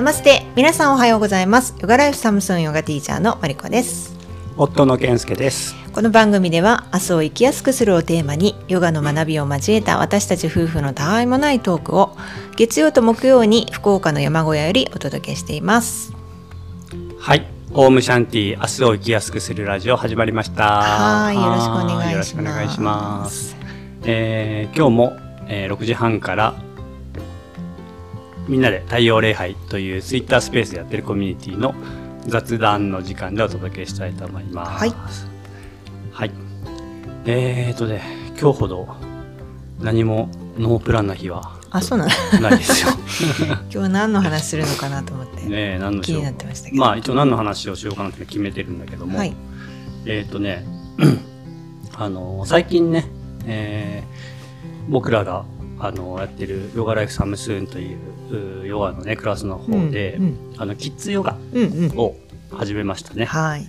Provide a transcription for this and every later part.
ナマステ皆さんおはようございます。ヨガライフサムスンヨガティーチャーのマリコです。夫の健介です。この番組では明日を生きやすくするをテーマにヨガの学びを交えた私たち夫婦のたわいもないトークを月曜と木曜に福岡の山小屋よりお届けしています。はい。オウムシャンティ明日を生きやすくするラジオ始まりました。はい。よろしくお願いします。よろしくお願いします、えー、今日も、えー、6時半からみんなで太陽礼拝というツイッタースペースでやってるコミュニティの雑談の時間でお届けしたいと思います。はい。はい。えーとね、今日ほど何もノープランな日はあそうなの？ないですよ。今日何の話するのかなと思って、ねえ、何の気になってましたけどまあ一応何の話をしようかなって決めてるんだけども、はいえっ、とね、あの、最近ね、えー僕らが、あの、やってるヨガライフサムスーンといううヨガのね、クラスの方で、うん。あの、キッズヨガうんうん。を始めましたね。はい。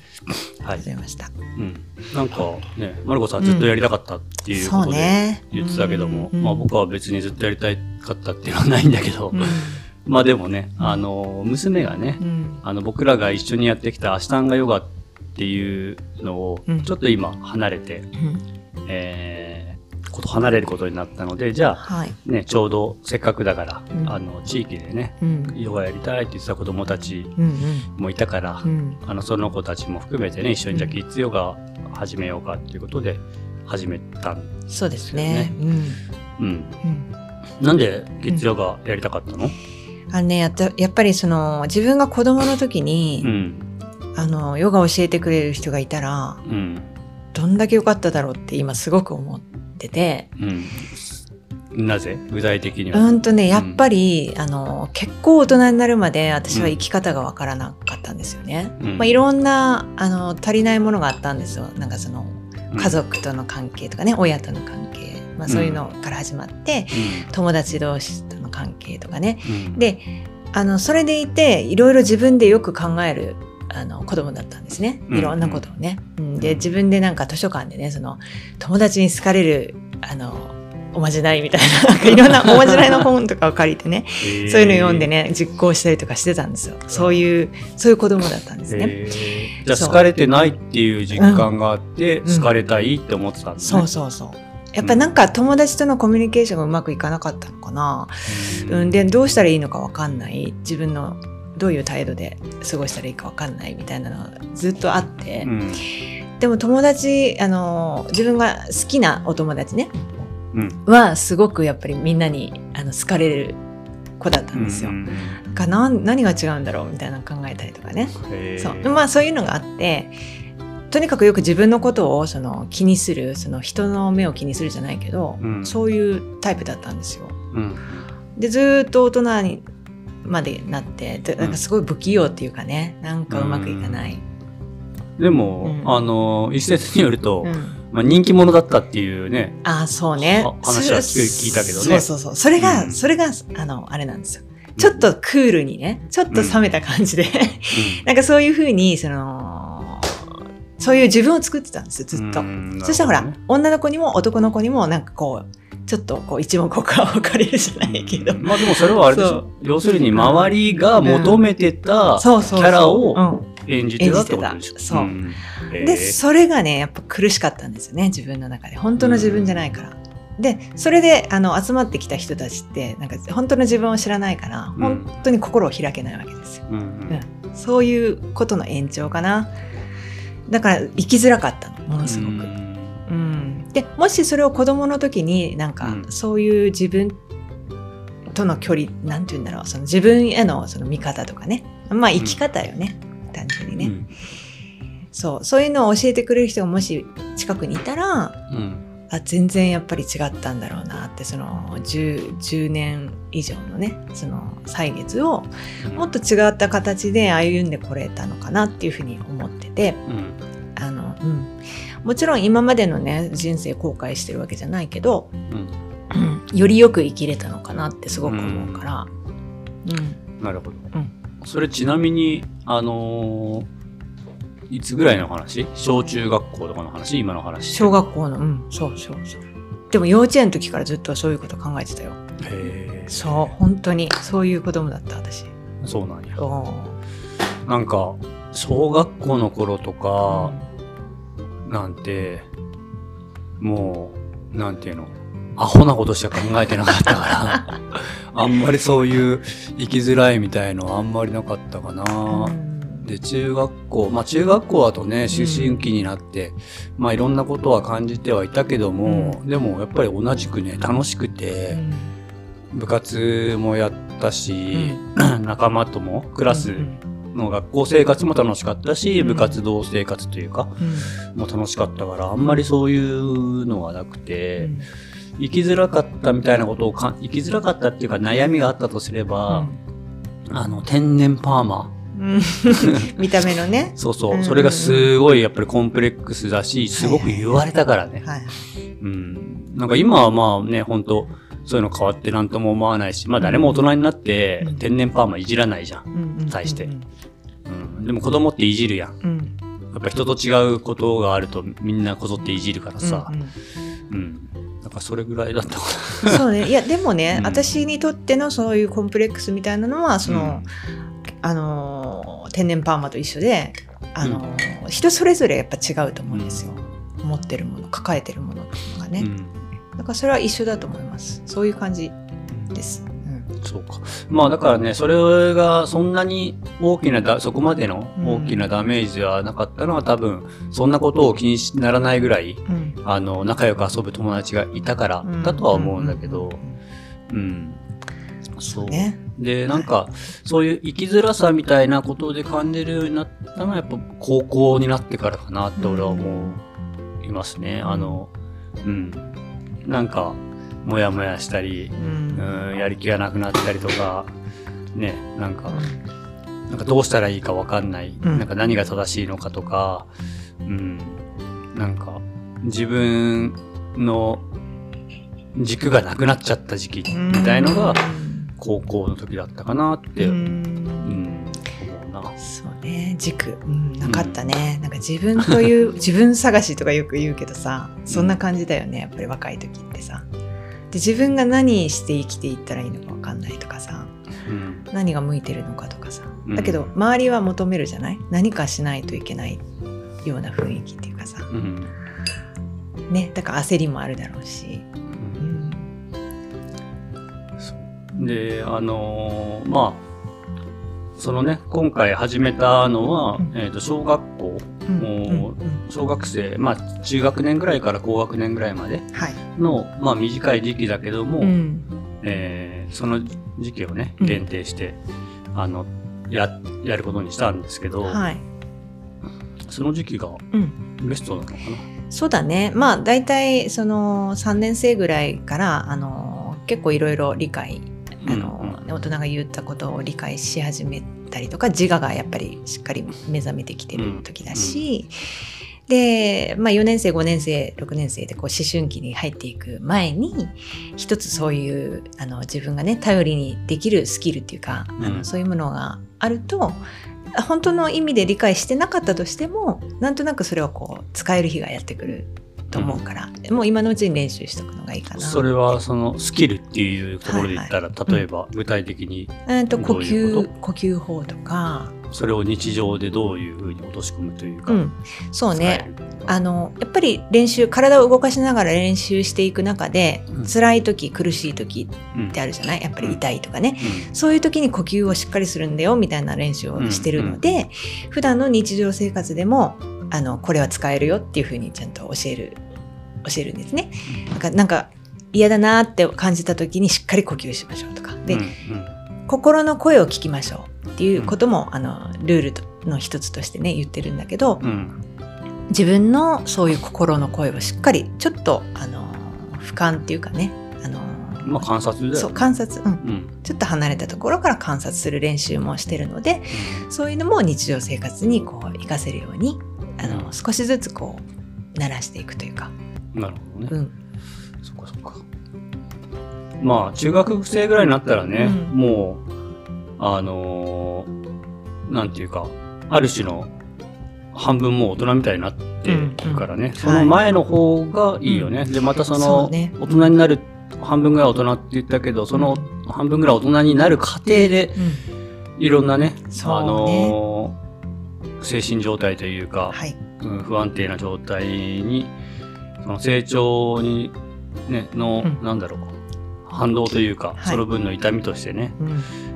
はい。始。めました。うん。なんかね、マルコさんずっとやりたかったっていうことでね言ってたけども、うんまあ僕は別にずっとやりたかったっていうのはないんだけど、うん。まあでもね、あの、娘がね、うん。あの、僕らが一緒にやってきたアシタンガヨガっていうのをうん、ちょっと今離れて、うん。えー、こと離れることになったので、じゃあ、はい。ね、ちょうどせっかくだから、うん。あの、地域でね、うん。ヨガやりたいって言ってた子供たちうんもいたから、うん。うんあの、その子たちも含めてね、一緒にじゃあキッズヨガ始めようかっていうことで始めたんですね。うん。うん。うん。なんでキッズヨガやりたかったの？あのねやったやっぱりその自分が子供の時に、うん。あのヨガ教えてくれる人がいたらうん。どんだけ良かっただろうって今すごく思ってて。うん。なぜ？具体的には。うんとねやっぱり、あの結構大人になるまで私は生き方がわからなかったんですよね。うん。まあ、いろんなあの足りないものがあったんですよ。なんかそのうん。家族との関係とかね、親との関係、まあ、そういうのから始まって、友達同士との関係とかね。うん、であのそれでいていろいろ自分でよく考えるあの子供だったんですね。うん。いろんなことをね。うん。で自分でなんか図書館でねその友達に好かれるあのおまじないみたいな いろんなおまじないの本とかを借りてねへー。そういうの読んで。ね実行したりとかしてたんですよ。そういうそういう子供だったんですね。へー。じゃあ好かれてないっていう実感があって、うん。好かれたいって思ってたんですね。そうそうそう。やっぱなんか友達とのコミュニケーションがうまくいかなかったのかな、うん、でどうしたらいいのかわかんない。自分のどういう態度で過ごしたらいいかわかんないみたいなのがずっとあって、うん。でも友達あの自分が好きなお友達ねうん。はすごくやっぱりみんなにあの好かれる子だったんですよ。うんかな何が違うんだろうみたいなの考えたりとかね。そうまあそういうのがあってとにかくよく自分のことをその気にするその人の目を気にするじゃないけど、うんそういうタイプだったんですよ。うん。でずーっと大人にまでなってでなんかすごい不器用っていうかねなんかうまくいかない。でも、うん。あの、一説によると、うん。まあ、人気者だったっていうね、ああそうね。あ話はそ聞いたけどね。そうそうそう。それが、うん。それがあのあれなんですよ。ちょっとクールにねちょっと冷めた感じで、なんかそういうふうにそのそういう自分を作ってたんですよずっと。うん。そしたらほら、女の子にも男の子にもなんかこうちょっとこう一目置くを借りるじゃないけど、うん。まあでもそれはあれでしそょ。要するに周りが求めてたキャラをうん。演じてたってことでしょ。演じてた。そう。でそれがねやっぱ苦しかったんですよね自分の中で。本当の自分じゃないから。でそれであの集まってきた人たちってなんか本当の自分を知らないから、うん。本当に心を開けないわけですよ。うんうん。そういうことの延長かな。だから生きづらかったのものすごく。うんうん、でもしそれを子供の時になんかうん。そういう自分との距離なんて言うんだろうその自分へのその見方とかね。まあ生き方よね、単純にね、うん。そう。そういうのを教えてくれる人がもし近くにいたらうん。あ全然やっぱり違ったんだろうなってその 10, 10年以上のねその歳月をもっと違った形で歩んでこれたのかなっていうふうに思ってて。うん、もちろん今までのね人生後悔してるわけじゃないけど、うん。うんよりよく生きれたのかなってすごく思うから、うん。なるほど。うん。それちなみに、あのーいつぐらいの話？小中学校とかの話？今の話。小学校のうん。そうそうそう。でも幼稚園の時からずっとそういうこと考えてたよ。へーそう本当に。そういう子供だった私、そうなんや。なんか、小学校の頃とか、なんて、もう、なんていうの、アホなことしか考えてなかったから、あんまりそういう生きづらいみたいのはあんまりなかったかな。うん。で、中学校、まあ中学校だとね、思春期になって、まあいろんなことは感じてはいたけども、でもやっぱり同じくね、楽しくて、部活もやったし、仲間とも、クラスの学校生活も楽しかったし、うん部活動生活というか、も楽しかったから、あんまりそういうのはなくて、生きづらかったみたいなことをか、生きづらかったっていうか悩みがあったとすれば、あの、天然パーマ。うん 見た目のね。そうそうう。んそれがすごいやっぱりコンプレックスだし、すごく言われたからね。はい。うん。なんか今はまあね、本当そういうの変わってなんとも思わないし、まあ誰も大人になってうん天然パーマいじらないじゃん。うん対してうん。でも子供っていじるやん。うん。やっぱ人と違うことがあるとみんなこぞっていじるからさうん。なんかそれぐらいだったか そうね。いや、でもね、うん私にとってのそういうコンプレックスみたいなのは、その、あのー、天然パーマと一緒で、あのー、人それぞれやっぱ違うと思うんですよ。持ってるもの、抱えてるものとかな。ね。うん。だからそれは一緒だと思います。そういう感じです。うんそうか。まあだからね、それがそんなに大きなだ、そこまでの大きなダメージはなかったのは多分、そんなことを気にしならないぐらい、うんあの、仲良く遊ぶ友達がいたからだとは思うんだけど、うん。そう。ね。で、なんか、そういう生きづらさみたいなことで感じるようになったのは、やっぱ高校になってからかなって俺は思いますね。あの、うん。なんか、もやもやしたりう、ん。うん、やる気がなくなったりとか、ね、なんか、なんかどうしたらいいかわかんない、うん。なんか何が正しいのかとか、うん、なんか自分の軸がなくなっちゃった時期みたいのが高校の時だったかなって、ね軸、うん、なかったね、なんか自分という 自分探しとかよく言うけどさそんな感じだよねやっぱり若い時ってさ。で自分が何して生きていったらいいのか分かんないとかさうん、何が向いてるのかとかさ。うん。だけど周りは求めるじゃない？何かしないといけないような雰囲気っていうかさ。うん、ねだから焦りもあるだろうし、で、あのーまあ、そのね、今回始めたのは、うん。えっ、と、小学校、うん。小学生、まあ、中学年ぐらいから高学年ぐらいまでうんはい、の、まあ、短い時期だけども、うん。えーその時期をね、うん。限定して、あの、や、やることにしたんですけど、はい。その時期がうん、ベストなのかな？そうだね。まあ大体その3年生ぐらいからあの結構いろいろ理解あの、うん。大人が言ったことを理解し始めたりとか自我がやっぱりしっかり目覚めてきてる時だし、で、まあ、4年生5年生6年生でこう思春期に入っていく前に一つそういうあの自分がね頼りにできるスキルっていうか、あうん。のそういうものがあると本当の意味で理解してなかったとしてもなんとなくそれをこう使える日がやってくると思うから、もう今のうちに練習しとくのがいいかな。それは、その、スキルっていうところで言ったら、はい例えば、具体的に、えーと呼どういうこ吸呼吸法とか、それを日常でどういうふうに落とし込むというか、うん、そうね。るあのやっぱり練習体を動かしながら練習していく中で、うん。辛い時苦しい時うんってあるじゃない？やっぱり痛いとかね、うん。そういう時に呼吸をしっかりするんだよみたいな練習をしてるので、普段の日常生活でもあのこれは使えるよっていうふうにちゃんと教える教えるんですね。なんかなんか嫌だなって感じた時にしっかり呼吸しましょうとか。で、うんうん。心の声を聞きましょうっていうことも、あのルールとの一つとしてね言ってるんだけど、うん。自分のそういう心の声をしっかりちょっとあの俯瞰っていうかねあの、まあ観察。そう観察、うん、うん。ちょっと離れたところから観察する練習もしてるのでそういうのも日常生活にこう活かせるようにあの、うん。少しずつこう慣らしていくというか、なるほどね。うん、そっかそっか。まあ、中学生ぐらいになったらね、うん。もう、あのーなんていうか、ある種の半分もう大人みたいになってるからね、んその前の方がいいよね。で、またそその、うね。大人になる、半分ぐらい大人って言ったけど、その半分ぐらい大人になる過程で、いろんなね、そうね。あのー精神状態というか、はい。うん不安定な状態に、その成長に、ね、の、うんなんだろう、反動というか、はいその分の痛みとしてね、うん、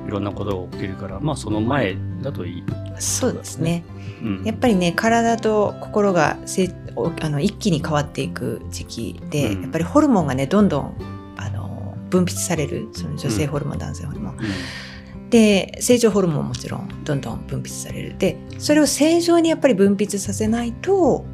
いろんなことが起きるから、まあその前だといい。そうですね。うん。やっぱりね体と心がせおあの一気に変わっていく時期で、うんやっぱりホルモンがねどんどんあの分泌されるその女性ホルモン、男性ホルモンで成長ホルモンももちろんどんどん分泌されるでそれを正常にやっぱり分泌させないと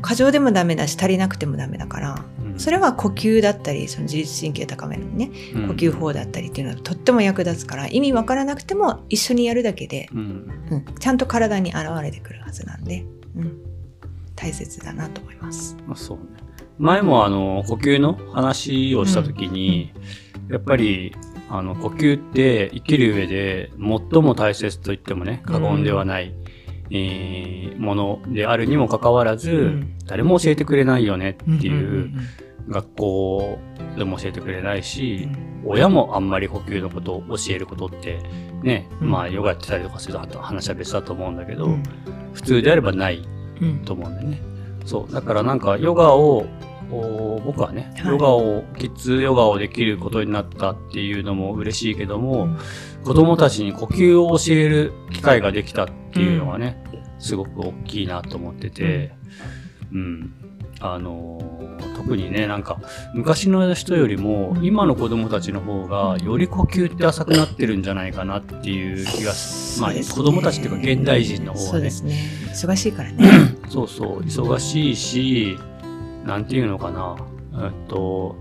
過剰でもダメだし足りなくてもダメだからうんそれは呼吸だったりその自律神経高めるのにねうん呼吸法だったりっていうのはとっても役立つから意味わからなくても一緒にやるだけで、うん。うん、ちゃんと体に現れてくるはずなんで、うん、大切だなと思います。まあそうね。前もあの、呼吸の話をしたときに、やっぱり、あの、呼吸って生きる上で最も大切と言ってもね、過言ではない、えーものであるにもかかわらず、ん。誰も教えてくれないよねっていう、ん学校でも教えてくれないうんしう、ん。親もあんまり呼吸のことを教えることって、ね、うん。まあヨガやってたりとかすると話は別だと思うんだけど、うん。普通であればないうんと思うんだよね。そう。だからなんかヨガを、お僕はね、はい。ヨガを、キッズヨガをできることになったっていうのも嬉しいけども、子供たちに呼吸を教える機会ができたっていうのがね、すごく大きいなと思ってて、うん。あのー特にね、なんか、昔の人よりも、うん。今の子供たちの方が、より呼吸って浅くなってるんじゃないかなっていう気がす、まあ、子供たちっていうか、現代人の方はね。そうで、すね。忙しいからね。そうそう、忙しいし、なんていうのかな、えっと、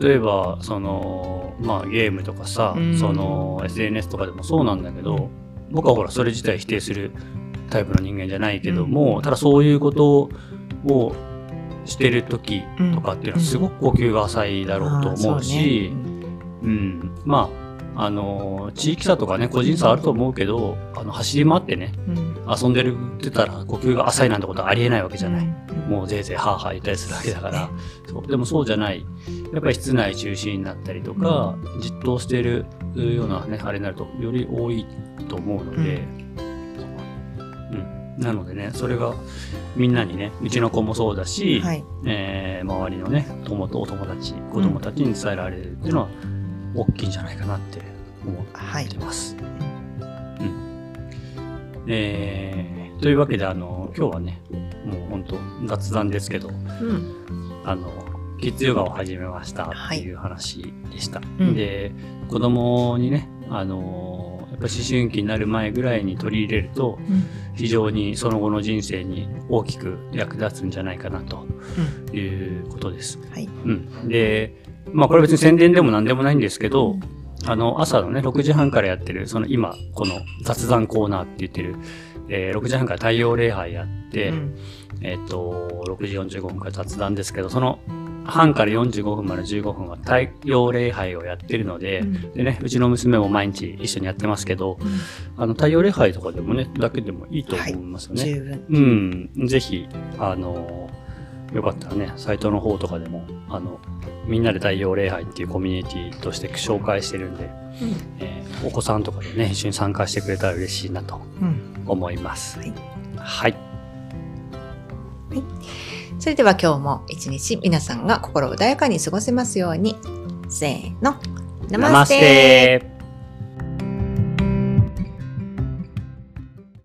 例えば、その、まあゲームとかさ、うん。その SNS とかでもそうなんだけど、僕はほら、それ自体否定するタイプの人間じゃないけども、ただそういうことをしてる時とかっていうのはすごく呼吸が浅いだろうと思うし、うん、まあ、あの、地域差とかね、個人差あると思うけど、あの、走り回ってね、そうん遊んでるってたら呼吸が浅いなんてことはありえないわけじゃない。うんもうぜいぜいハーハー言ったりするわけだから。そうでもそうじゃない。やっぱり室内中心になったりとか、じっとしてるようなね、あれになるとより多いと思うので、うん。なのでね、それがみんなにね、うちの子もそうだし、はいえー周りのね、友とお友達、子供たちに伝えられるっていうのは大きいんじゃないかなって思はいってます。うん。えー、というわけで、あの、今日はね、もう本当雑談ですけど、うんあの、キッズヨガを始めましたっていう話でした。うんで、子供にね、あの、ぱ思春期になる前ぐらいに取り入れると、うん。非常にその後の人生に大きく役立つんじゃないかなとうん。いうことです。はい。うん。で、まあこれ別に宣伝でも何でもないんですけど、あの、朝のね、6時半からやってる、その今、この雑談コーナーって言ってる、えー6時半から太陽礼拝やって、うん。えっ、と、6時45分から雑談ですけど、その半から45分まで15分は太陽礼拝をやってるので、うん。でね、うちの娘も毎日一緒にやってますけど、あの、太陽礼拝とかでもね、だけでもいいと思いますよね。十分。うん、ぜひ、あの、よかったらね、サイトの方とかでも、あの、みんなで太陽礼拝っていうコミュニティとして紹介してるんで、えーお子さんとかでね、一緒に参加してくれたら嬉しいなとうん。思います。はい。はい。それでは今日も一日皆さんが心穏やかに過ごせますように。せーの。ナマステ